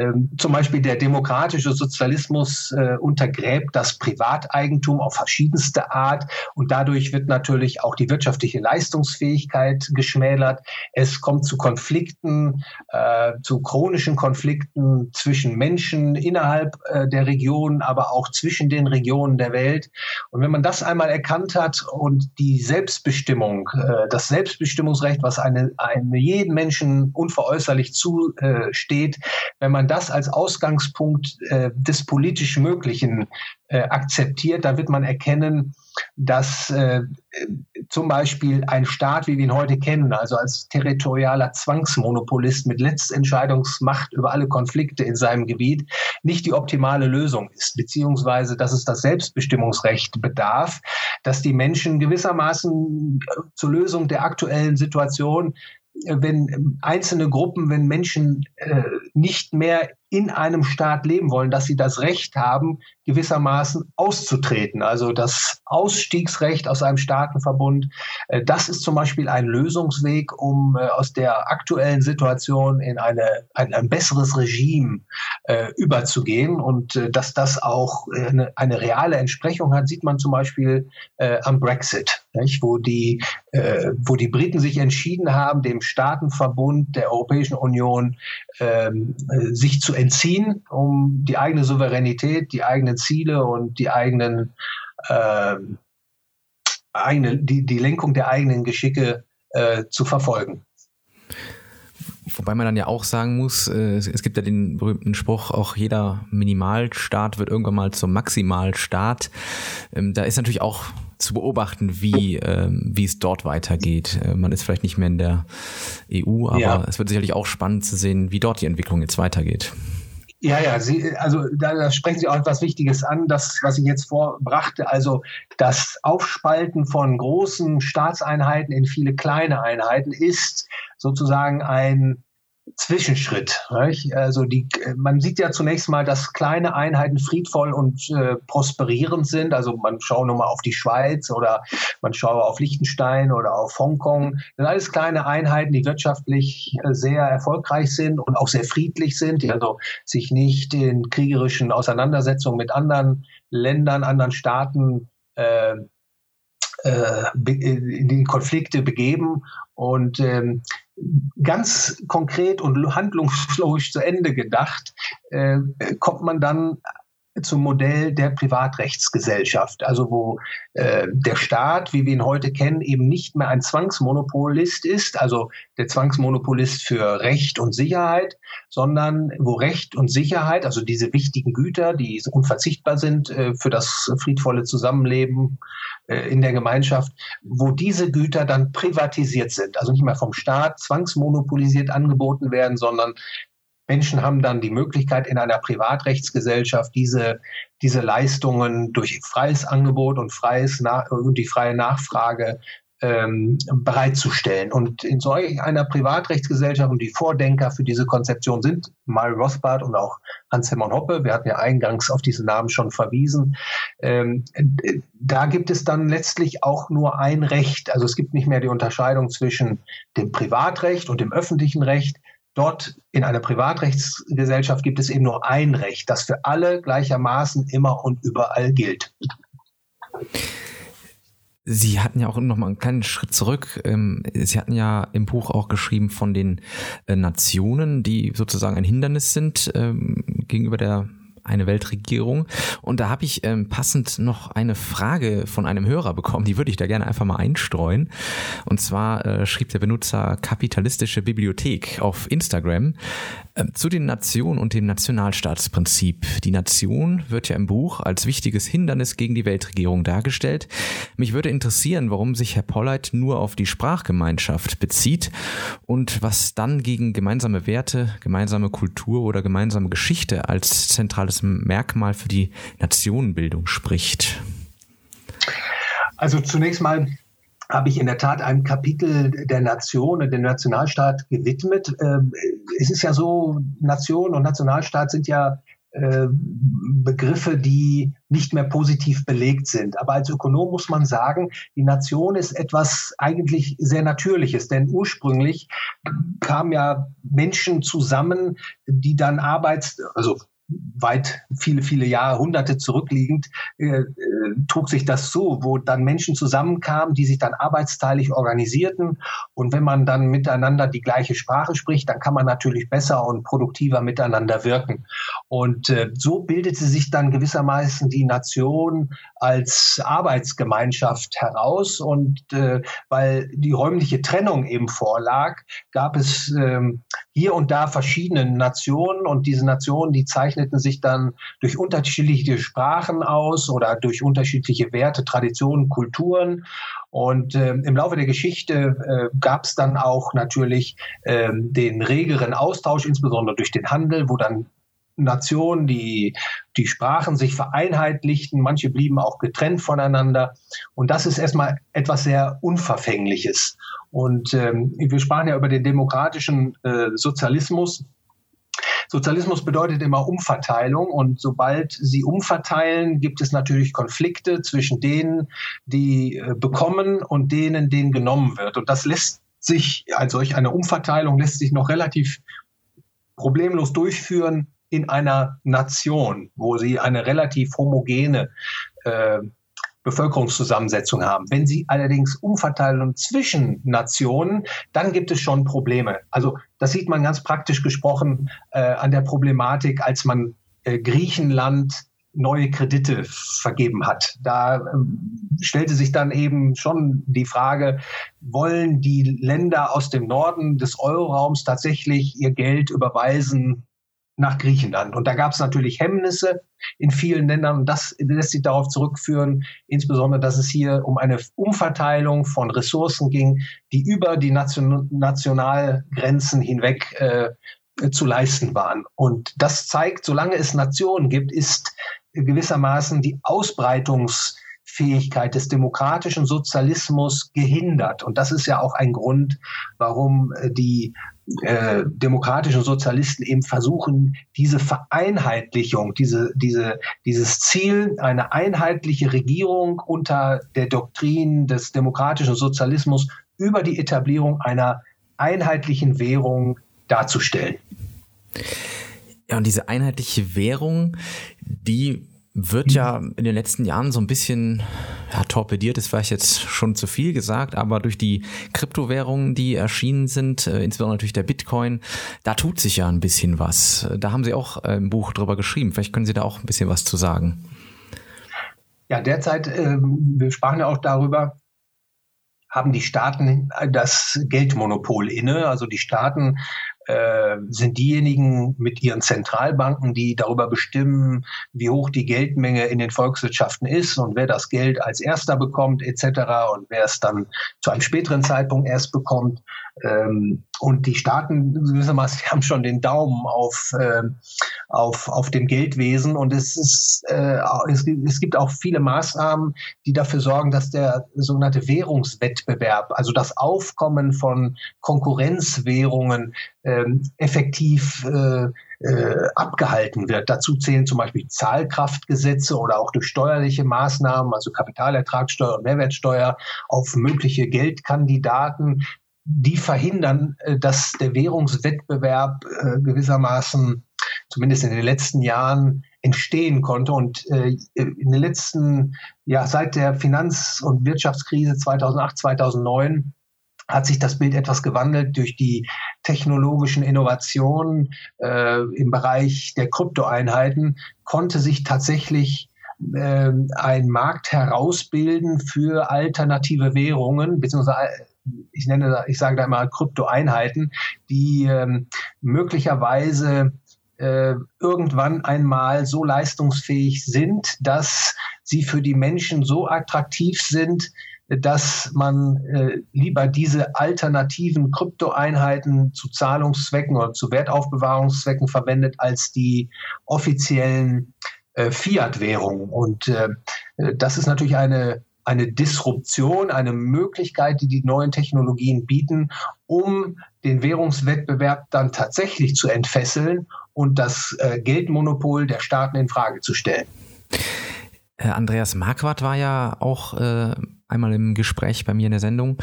Ähm, zum Beispiel der demokratische Sozialismus äh, untergräbt das Privateigentum auf verschiedenste Art und dadurch wird natürlich auch die wirtschaftliche Leistungsfähigkeit geschmälert. Es kommt zu Konflikten, äh, zu chronischen Konflikten zwischen Menschen innerhalb äh, der Region, aber auch zwischen den Regionen der Welt. Und wenn man das einmal erkannt hat und die Selbstbestimmung Selbstbestimmung, äh, das Selbstbestimmungsrecht, was eine, einem jeden Menschen unveräußerlich zusteht, wenn man das als Ausgangspunkt Ausgangspunkt äh, des politisch Möglichen äh, akzeptiert, dann wird man erkennen, dass äh, zum Beispiel ein Staat, wie wir ihn heute kennen, also als territorialer Zwangsmonopolist mit Letztentscheidungsmacht über alle Konflikte in seinem Gebiet, nicht die optimale Lösung ist, beziehungsweise dass es das Selbstbestimmungsrecht bedarf, dass die Menschen gewissermaßen zur Lösung der aktuellen Situation wenn einzelne Gruppen, wenn Menschen äh, nicht mehr in einem Staat leben wollen, dass sie das Recht haben, gewissermaßen auszutreten. Also das Ausstiegsrecht aus einem Staatenverbund, äh, das ist zum Beispiel ein Lösungsweg, um äh, aus der aktuellen Situation in eine, ein, ein besseres Regime äh, überzugehen. Und äh, dass das auch eine, eine, reale Entsprechung hat, sieht man zum Beispiel äh, am Brexit, nicht? Wo, die, äh, wo die Briten sich entschieden haben, dem Staatenverbund der Europäischen Union ähm, sich zu entziehen, um die eigene Souveränität, die eigenen Ziele und die eigenen äh, eigene, die, die Lenkung der eigenen Geschicke äh, zu verfolgen. Wobei man dann ja auch sagen muss, äh, es gibt ja den berühmten Spruch, auch jeder Minimalstaat wird irgendwann mal zum Maximalstaat. Ähm, da ist natürlich auch zu beobachten, wie, ähm, wie es dort weitergeht. Äh, man ist vielleicht nicht mehr in der EU, aber ja. es wird sicherlich auch spannend zu sehen, wie dort die Entwicklung jetzt weitergeht. Ja, ja, Sie, also da, da sprechen Sie auch etwas Wichtiges an, das, was ich jetzt vorbrachte, also das Aufspalten von großen Staatseinheiten in viele kleine Einheiten ist sozusagen ein Zwischenschritt. Nicht? Also die, man sieht ja zunächst mal, dass kleine Einheiten friedvoll und äh, prosperierend sind. Also man schaue nur mal auf die Schweiz oder man schaue auf Liechtenstein oder auf Hongkong. Das sind alles kleine Einheiten, die wirtschaftlich äh, sehr erfolgreich sind und auch sehr friedlich sind, die also sich nicht in kriegerischen Auseinandersetzungen mit anderen Ländern, anderen Staaten äh, äh in Konflikte begeben. Und ähm, ganz konkret und handlungslogisch zu Ende gedacht, äh, kommt man dann zum Modell der Privatrechtsgesellschaft, also wo äh, der Staat, wie wir ihn heute kennen, eben nicht mehr ein Zwangsmonopolist ist, also der Zwangsmonopolist für Recht und Sicherheit, sondern wo Recht und Sicherheit, also diese wichtigen Güter, die unverzichtbar sind äh, für das friedvolle Zusammenleben äh, in der Gemeinschaft, wo diese Güter dann privatisiert sind, also nicht mehr vom Staat zwangsmonopolisiert angeboten werden, sondern Menschen haben dann die Möglichkeit, in einer Privatrechtsgesellschaft diese, diese Leistungen durch freies Angebot und, freies und die freie Nachfrage ähm, bereitzustellen. Und in solch einer Privatrechtsgesellschaft und die Vordenker für diese Konzeption sind Mario Rothbard und auch Hans-Hermann Hoppe. Wir hatten ja eingangs auf diesen Namen schon verwiesen. Ähm, da gibt es dann letztlich auch nur ein Recht. Also es gibt nicht mehr die Unterscheidung zwischen dem Privatrecht und dem öffentlichen Recht. Dort in einer Privatrechtsgesellschaft gibt es eben nur ein Recht, das für alle gleichermaßen immer und überall gilt. Sie hatten ja auch noch mal einen kleinen Schritt zurück. Ähm, Sie hatten ja im Buch auch geschrieben von den äh, Nationen, die sozusagen ein Hindernis sind ähm, gegenüber der eine Weltregierung. Und da habe ich ähm, passend noch eine Frage von einem Hörer bekommen, die würde ich da gerne einfach mal einstreuen. Und zwar äh, schrieb der Benutzer Kapitalistische Bibliothek auf Instagram zu den Nationen und dem Nationalstaatsprinzip. Die Nation wird ja im Buch als wichtiges Hindernis gegen die Weltregierung dargestellt. Mich würde interessieren, warum sich Herr Polleit nur auf die Sprachgemeinschaft bezieht und was dann gegen gemeinsame Werte, gemeinsame Kultur oder gemeinsame Geschichte als zentrales Merkmal für die Nationenbildung spricht? Also zunächst mal habe ich in der Tat ein Kapitel der Nation und dem Nationalstaat gewidmet. Ähm, es ist ja so, Nation und Nationalstaat sind ja äh, Begriffe, die nicht mehr positiv belegt sind. Aber als Ökonom muss man sagen, die Nation ist etwas eigentlich sehr Natürliches, denn ursprünglich kamen ja Menschen zusammen, die dann Arbeits, also weit viele, viele Jahrhunderte zurückliegend, äh, äh, trug sich das so, wo dann Menschen zusammenkamen, die sich dann arbeitsteilig organisierten. Und wenn man dann miteinander die gleiche Sprache spricht, dann kann man natürlich besser und produktiver miteinander wirken. Und äh, so bildete sich dann gewissermaßen die Nation als Arbeitsgemeinschaft heraus. Und äh, weil die räumliche Trennung eben vorlag, gab es ähm, hier und da verschiedene Nationen und diese Nationen, die zeichneten sich dann durch unterschiedliche Sprachen aus oder durch unterschiedliche Werte, Traditionen, Kulturen. Und äh, im Laufe der Geschichte äh, gab es dann auch natürlich äh, den regeren Austausch, insbesondere durch den Handel, wo dann Nationen, die, die Sprachen sich vereinheitlichten, manche blieben auch getrennt voneinander. Und das ist erstmal etwas sehr Unverfängliches. Und ähm, wir sprachen ja über den demokratischen äh, Sozialismus. Sozialismus bedeutet immer Umverteilung und sobald sie umverteilen, gibt es natürlich Konflikte zwischen denen, die äh, bekommen und denen, denen genommen wird. Und das lässt sich, als solch eine Umverteilung lässt sich noch relativ problemlos durchführen, in einer Nation, wo sie eine relativ homogene äh, Bevölkerungszusammensetzung haben. Wenn sie allerdings umverteilen zwischen Nationen, dann gibt es schon Probleme. Also das sieht man ganz praktisch gesprochen äh, an der Problematik, als man äh, Griechenland neue Kredite vergeben hat. Da ähm, stellte sich dann eben schon die Frage, wollen die Länder aus dem Norden des Euroraums tatsächlich ihr Geld überweisen nach Griechenland. Und da gab es natürlich Hemmnisse in vielen Ländern und das lässt sich darauf zurückführen, insbesondere, dass es hier um eine Umverteilung von Ressourcen ging, die über die Nation Nationalgrenzen hinweg äh, zu leisten waren. Und das zeigt, solange es Nationen gibt, ist gewissermaßen die Ausbreitungsfähigkeit des demokratischen Sozialismus gehindert. Und das ist ja auch ein Grund, warum äh, die äh, demokratischen Sozialisten eben versuchen, diese Vereinheitlichung, diese, diese, dieses Ziel, eine einheitliche Regierung unter der Doktrin des demokratischen Sozialismus über die Etablierung einer einheitlichen Währung darzustellen. Ja, und diese einheitliche Währung, die wird ja in den letzten Jahren so ein bisschen ja, torpediert, ist vielleicht jetzt schon zu viel gesagt, aber durch die Kryptowährungen, die erschienen sind, äh, insbesondere durch der Bitcoin, da tut sich ja ein bisschen was. Da haben Sie auch äh, im Buch drüber geschrieben. Vielleicht können Sie da auch ein bisschen was zu sagen. Ja, derzeit, äh, wir sprachen ja auch darüber, haben die Staaten das Geldmonopol inne. Also die Staaten äh, sind diejenigen mit ihren Zentralbanken, die darüber bestimmen, wie hoch die Geldmenge in den Volkswirtschaften ist und wer das Geld als erster bekommt etc. und wer es dann zu einem späteren Zeitpunkt erst bekommt. Ähm, und die Staaten gewissermaßen haben schon den Daumen auf, äh, auf, auf dem Geldwesen. Und es, ist, äh, es, es gibt auch viele Maßnahmen, die dafür sorgen, dass der sogenannte Währungswettbewerb, also das Aufkommen von Konkurrenzwährungen, äh, effektiv äh, äh, abgehalten wird. Dazu zählen zum Beispiel Zahlkraftgesetze oder auch durch steuerliche Maßnahmen, also Kapitalertragssteuer und Mehrwertsteuer auf mögliche Geldkandidaten, die verhindern, äh, dass der Währungswettbewerb äh, gewissermaßen zumindest in den letzten Jahren entstehen konnte. Und äh, in den letzten, ja, seit der Finanz- und Wirtschaftskrise 2008, 2009 hat sich das Bild etwas gewandelt durch die technologischen Innovationen äh, im Bereich der Kryptoeinheiten, konnte sich tatsächlich äh, ein Markt herausbilden für alternative Währungen, beziehungsweise ich nenne, ich sage da immer Kryptoeinheiten, die ähm, möglicherweise äh, irgendwann einmal so leistungsfähig sind, dass sie für die Menschen so attraktiv sind, dass man äh, lieber diese alternativen Kryptoeinheiten zu Zahlungszwecken oder zu Wertaufbewahrungszwecken verwendet als die offiziellen äh, Fiat-Währungen. Und äh, das ist natürlich eine eine Disruption, eine Möglichkeit, die die neuen Technologien bieten, um den Währungswettbewerb dann tatsächlich zu entfesseln und das äh, Geldmonopol der Staaten in Frage zu stellen. Andreas Marquardt war ja auch äh, einmal im Gespräch bei mir in der Sendung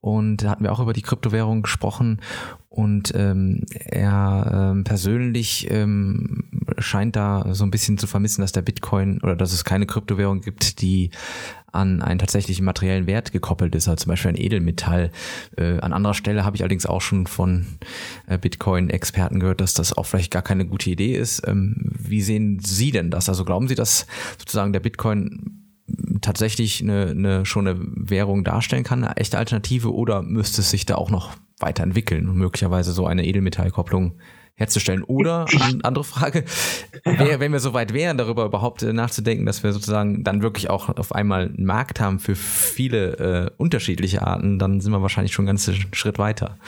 und da hatten wir auch über die Kryptowährung gesprochen und ähm, er ähm, persönlich ähm, scheint da so ein bisschen zu vermissen, dass der Bitcoin oder dass es keine Kryptowährung gibt, die an einen tatsächlichen materiellen Wert gekoppelt ist, also zum Beispiel ein Edelmetall. Äh, an anderer Stelle habe ich allerdings auch schon von äh, Bitcoin-Experten gehört, dass das auch vielleicht gar keine gute Idee ist. Ähm, wie sehen Sie denn das? Also glauben Sie, dass sozusagen der Bitcoin tatsächlich eine, eine schon eine Währung darstellen kann, eine echte Alternative, oder müsste es sich da auch noch weiterentwickeln und möglicherweise so eine Edelmetallkopplung herzustellen. Oder, andere Frage, wär, wenn wir so weit wären, darüber überhaupt äh, nachzudenken, dass wir sozusagen dann wirklich auch auf einmal einen Markt haben für viele äh, unterschiedliche Arten, dann sind wir wahrscheinlich schon einen ganzen Schritt weiter.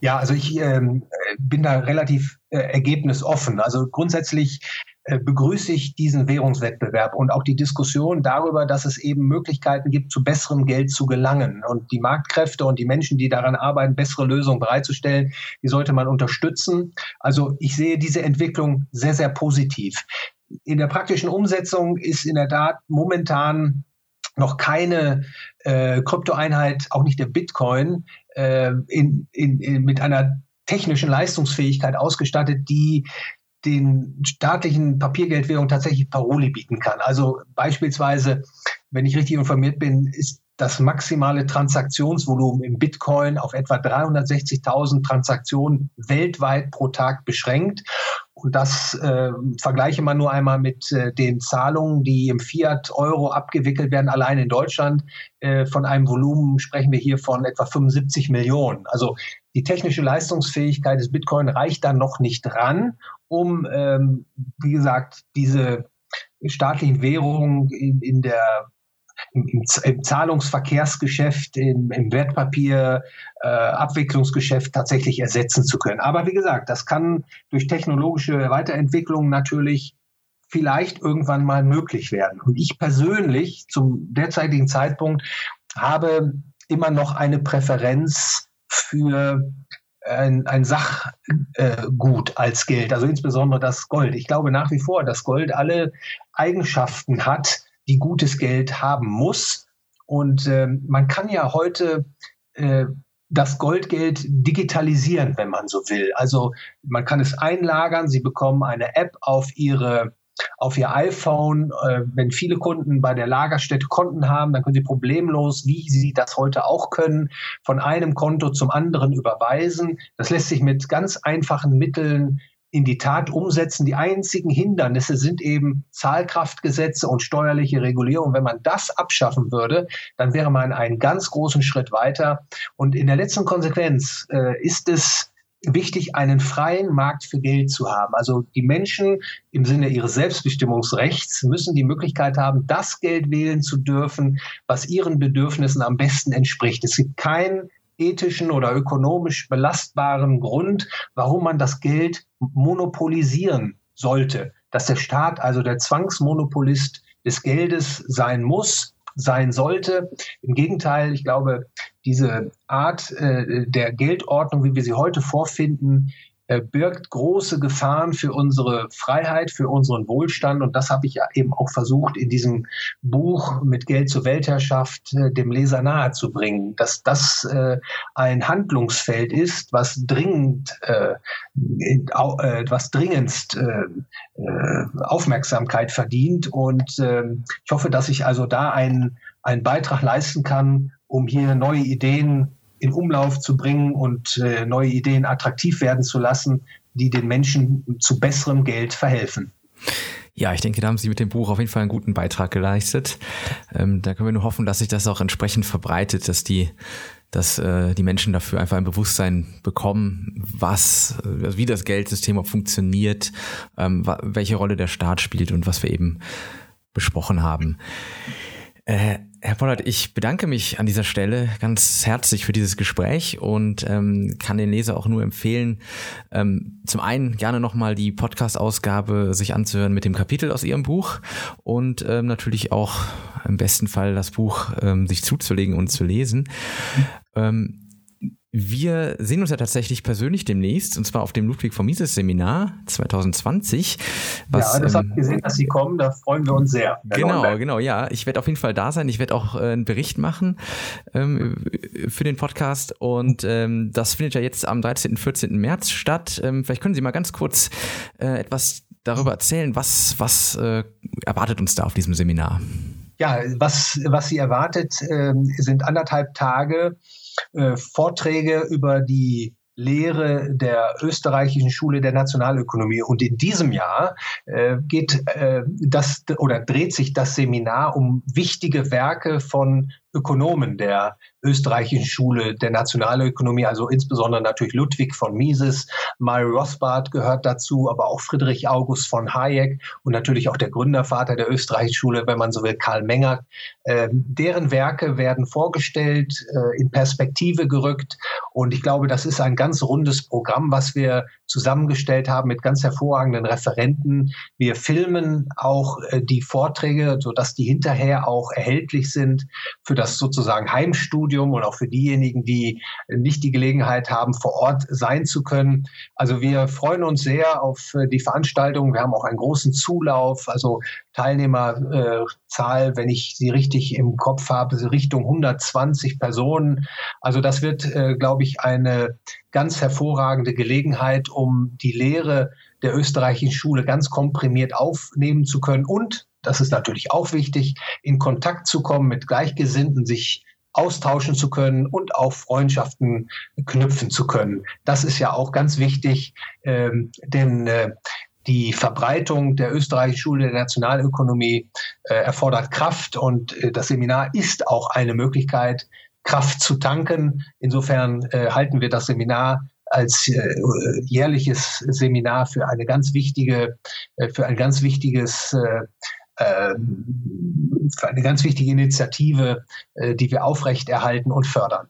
Ja, also ich ähm, bin da relativ äh, ergebnisoffen. Also grundsätzlich begrüße ich diesen Währungswettbewerb und auch die Diskussion darüber, dass es eben Möglichkeiten gibt, zu besserem Geld zu gelangen. Und die Marktkräfte und die Menschen, die daran arbeiten, bessere Lösungen bereitzustellen, die sollte man unterstützen. Also ich sehe diese Entwicklung sehr, sehr positiv. In der praktischen Umsetzung ist in der Tat momentan noch keine äh, Kryptoeinheit, auch nicht der Bitcoin, äh, in, in, in, mit einer technischen Leistungsfähigkeit ausgestattet, die den staatlichen Papiergeldwährungen tatsächlich Paroli bieten kann. Also beispielsweise, wenn ich richtig informiert bin, ist das maximale Transaktionsvolumen im Bitcoin auf etwa 360.000 Transaktionen weltweit pro Tag beschränkt. Und das äh, vergleiche man nur einmal mit äh, den Zahlungen, die im Fiat-Euro abgewickelt werden, allein in Deutschland. Äh, von einem Volumen sprechen wir hier von etwa 75 Millionen. Also die technische Leistungsfähigkeit des Bitcoin reicht dann noch nicht ran, um, ähm, wie gesagt, diese staatlichen Währungen in, in der im, Zahlungsverkehrsgeschäft, im, im Wertpapier, äh, tatsächlich ersetzen zu können. Aber wie gesagt, das kann durch technologische Weiterentwicklung natürlich vielleicht irgendwann mal möglich werden. Und ich persönlich zum derzeitigen Zeitpunkt habe immer noch eine Präferenz für ein, ein Sachgut äh, als Geld, also insbesondere das Gold. Ich glaube nach wie vor, dass Gold alle Eigenschaften hat, die gutes Geld haben muss. Und äh, man kann ja heute äh, das Goldgeld digitalisieren, wenn man so will. Also man kann es einlagern, Sie bekommen eine App auf Ihre auf Ihr iPhone. Äh, wenn viele Kunden bei der Lagerstätte Konten haben, dann können Sie problemlos, wie Sie das heute auch können, von einem Konto zum anderen überweisen. Das lässt sich mit ganz einfachen Mitteln in die Tat umsetzen. Die einzigen Hindernisse sind eben Zahlkraftgesetze und steuerliche Regulierung. Wenn man das abschaffen würde, dann wäre man einen ganz großen Schritt weiter. Und in der letzten Konsequenz äh, ist es wichtig, einen freien Markt für Geld zu haben. Also die Menschen im Sinne ihres Selbstbestimmungsrechts müssen die Möglichkeit haben, das Geld wählen zu dürfen, was ihren Bedürfnissen am besten entspricht. Es gibt keinen ethischen oder ökonomisch belastbaren Grund, warum man das Geld monopolisieren sollte. Dass der Staat also der Zwangsmonopolist des Geldes sein muss, sein sollte. Im Gegenteil, ich glaube, diese Art äh, der Geldordnung, wie wir sie heute vorfinden, birgt große Gefahren für unsere Freiheit, für unseren Wohlstand. Und das habe ich eben auch versucht, in diesem Buch mit Geld zur Weltherrschaft äh, dem Leser nahezubringen, dass das äh, ein Handlungsfeld ist, was dringend, äh, äh, was dringendst äh, Aufmerksamkeit verdient. Und ähm, ich hoffe, dass ich also da einen, einen Beitrag leisten kann, um hier neue Ideen in Umlauf zu bringen und äh, neue Ideen attraktiv werden zu lassen, die den Menschen zu besserem Geld verhelfen. Ja, ich denke, da haben Sie mit dem Buch auf jeden Fall einen guten Beitrag geleistet. Ähm, da können wir nur hoffen, dass sich das auch entsprechend verbreitet, dass die, dass äh, die Menschen dafür einfach ein Bewusstsein bekommen, was, äh, wie das Geldsystem funktioniert, ähm, welche Rolle der Staat spielt und was wir eben besprochen haben. Äh, Herr Pollard, ich bedanke mich an dieser Stelle ganz herzlich für dieses Gespräch und ähm, kann den Leser auch nur empfehlen, ähm, zum einen gerne nochmal die Podcast-Ausgabe sich anzuhören mit dem Kapitel aus Ihrem Buch und ähm, natürlich auch im besten Fall das Buch ähm, sich zuzulegen und zu lesen. Ähm, Wir sehen uns ja tatsächlich persönlich demnächst, und zwar auf dem Ludwig von Mises Seminar 2020. Was, ja, das ähm, habe ich gesehen, dass Sie kommen, da freuen wir uns sehr. Genau, genau, ja. Ich werde auf jeden Fall da sein. Ich werde auch äh, einen Bericht machen ähm, für den Podcast und ähm, das findet ja jetzt am 13. und 14. März statt. Ähm, vielleicht können Sie mal ganz kurz äh, etwas darüber erzählen, was, was äh, erwartet uns da auf diesem Seminar? Ja, was, was Sie erwartet, äh, sind anderthalb Tage äh, Vorträge über die Lehre der österreichischen Schule der Nationalökonomie. Und in diesem Jahr äh, geht äh, das oder dreht sich das Seminar um wichtige Werke von Ökonomen der österreichischen Schule der Nationalökonomie, also insbesondere natürlich Ludwig von Mises, Mario Rothbard gehört dazu, aber auch Friedrich August von Hayek und natürlich auch der Gründervater der österreichischen Schule, wenn man so will, Karl Menger. Ähm, deren Werke werden vorgestellt, äh, in Perspektive gerückt und ich glaube, das ist ein ganz rundes Programm, was wir zusammengestellt haben mit ganz hervorragenden Referenten. Wir filmen auch äh, die Vorträge, sodass die hinterher auch erhältlich sind für das sozusagen Heimstudium und auch für diejenigen, die nicht die Gelegenheit haben, vor Ort sein zu können. Also wir freuen uns sehr auf äh, die Veranstaltung. Wir haben auch einen großen Zulauf, also Teilnehmerzahl, wenn ich sie richtig im Kopf habe, Richtung 120 Personen. Also das wird, äh, glaube ich, eine ganz hervorragende Gelegenheit, um die Lehre der österreichischen Schule ganz komprimiert aufnehmen zu können und, das ist natürlich auch wichtig, in Kontakt zu kommen mit Gleichgesinnten, sich austauschen zu können und auch Freundschaften knüpfen zu können. Das ist ja auch ganz wichtig, ähm, denn äh, die Verbreitung der österreichischen Schule der Nationalökonomie äh, erfordert Kraft und äh, das Seminar ist auch eine Möglichkeit, Kraft zu tanken. Insofern äh, halten wir das Seminar als äh, jährliches Seminar für eine ganz wichtige, äh, für ein ganz wichtiges äh, eine ganz wichtige Initiative, äh, die wir aufrechterhalten und fördern.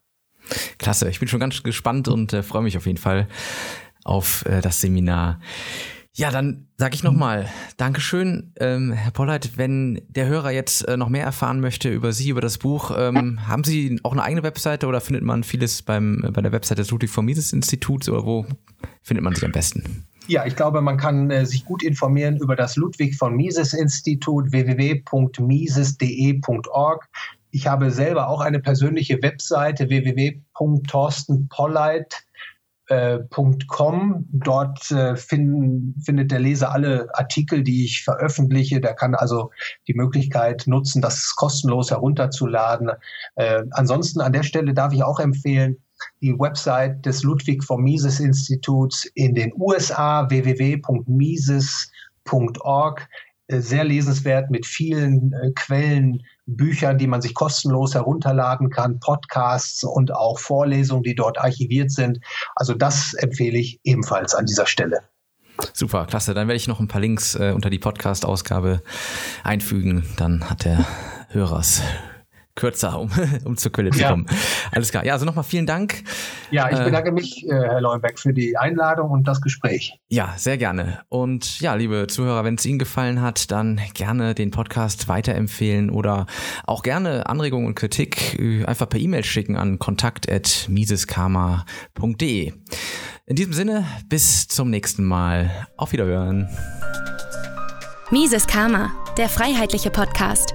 Klasse, ich bin schon ganz gespannt und äh, freue mich auf jeden Fall auf äh, das Seminar. Ja, dann sage ich nochmal Dankeschön, ähm, Herr Polleit. Wenn der Hörer jetzt äh, noch mehr erfahren möchte über Sie, über das Buch, ähm, haben Sie auch eine eigene Webseite oder findet man vieles beim, bei der Webseite des Ludwig von Mises Instituts oder wo findet man sich am besten? Ja, ich glaube, man kann äh, sich gut informieren über das Ludwig von Mises Institut www.mises.de.org. Ich habe selber auch eine persönliche Webseite www.torstenpolleit.com äh. Dort äh, finden, findet der Leser alle Artikel, die ich veröffentliche. Der kann also die Möglichkeit nutzen, das kostenlos herunterzuladen. Äh, ansonsten an der Stelle darf ich auch empfehlen, die Website des Ludwig von Mises Instituts in den USA www.mises.org sehr lesenswert mit vielen äh, Quellen, Büchern, die man sich kostenlos herunterladen kann, Podcasts und auch Vorlesungen, die dort archiviert sind. Also das empfehle ich ebenfalls an dieser Stelle. Super, klasse. Dann werde ich noch ein paar Links äh, unter die Podcast-Ausgabe einfügen. Dann hat der Hörers kürzer, um, um zur Quelle zu kommen. Ja. Alles klar. Ja, also nochmal vielen Dank. Ja, ich äh, bedanke mich, äh, Herr Leuenbeck, für die Einladung und das Gespräch. Ja, sehr gerne. Und ja, liebe Zuhörer, wenn es Ihnen gefallen hat, dann gerne den Podcast weiterempfehlen oder auch gerne Anregungen und Kritik äh, einfach per E-Mail schicken an kontakt.miseskarma.de. In diesem Sinne, bis zum nächsten Mal. Auf Wiederhören. Mises Karma, der freiheitliche Podcast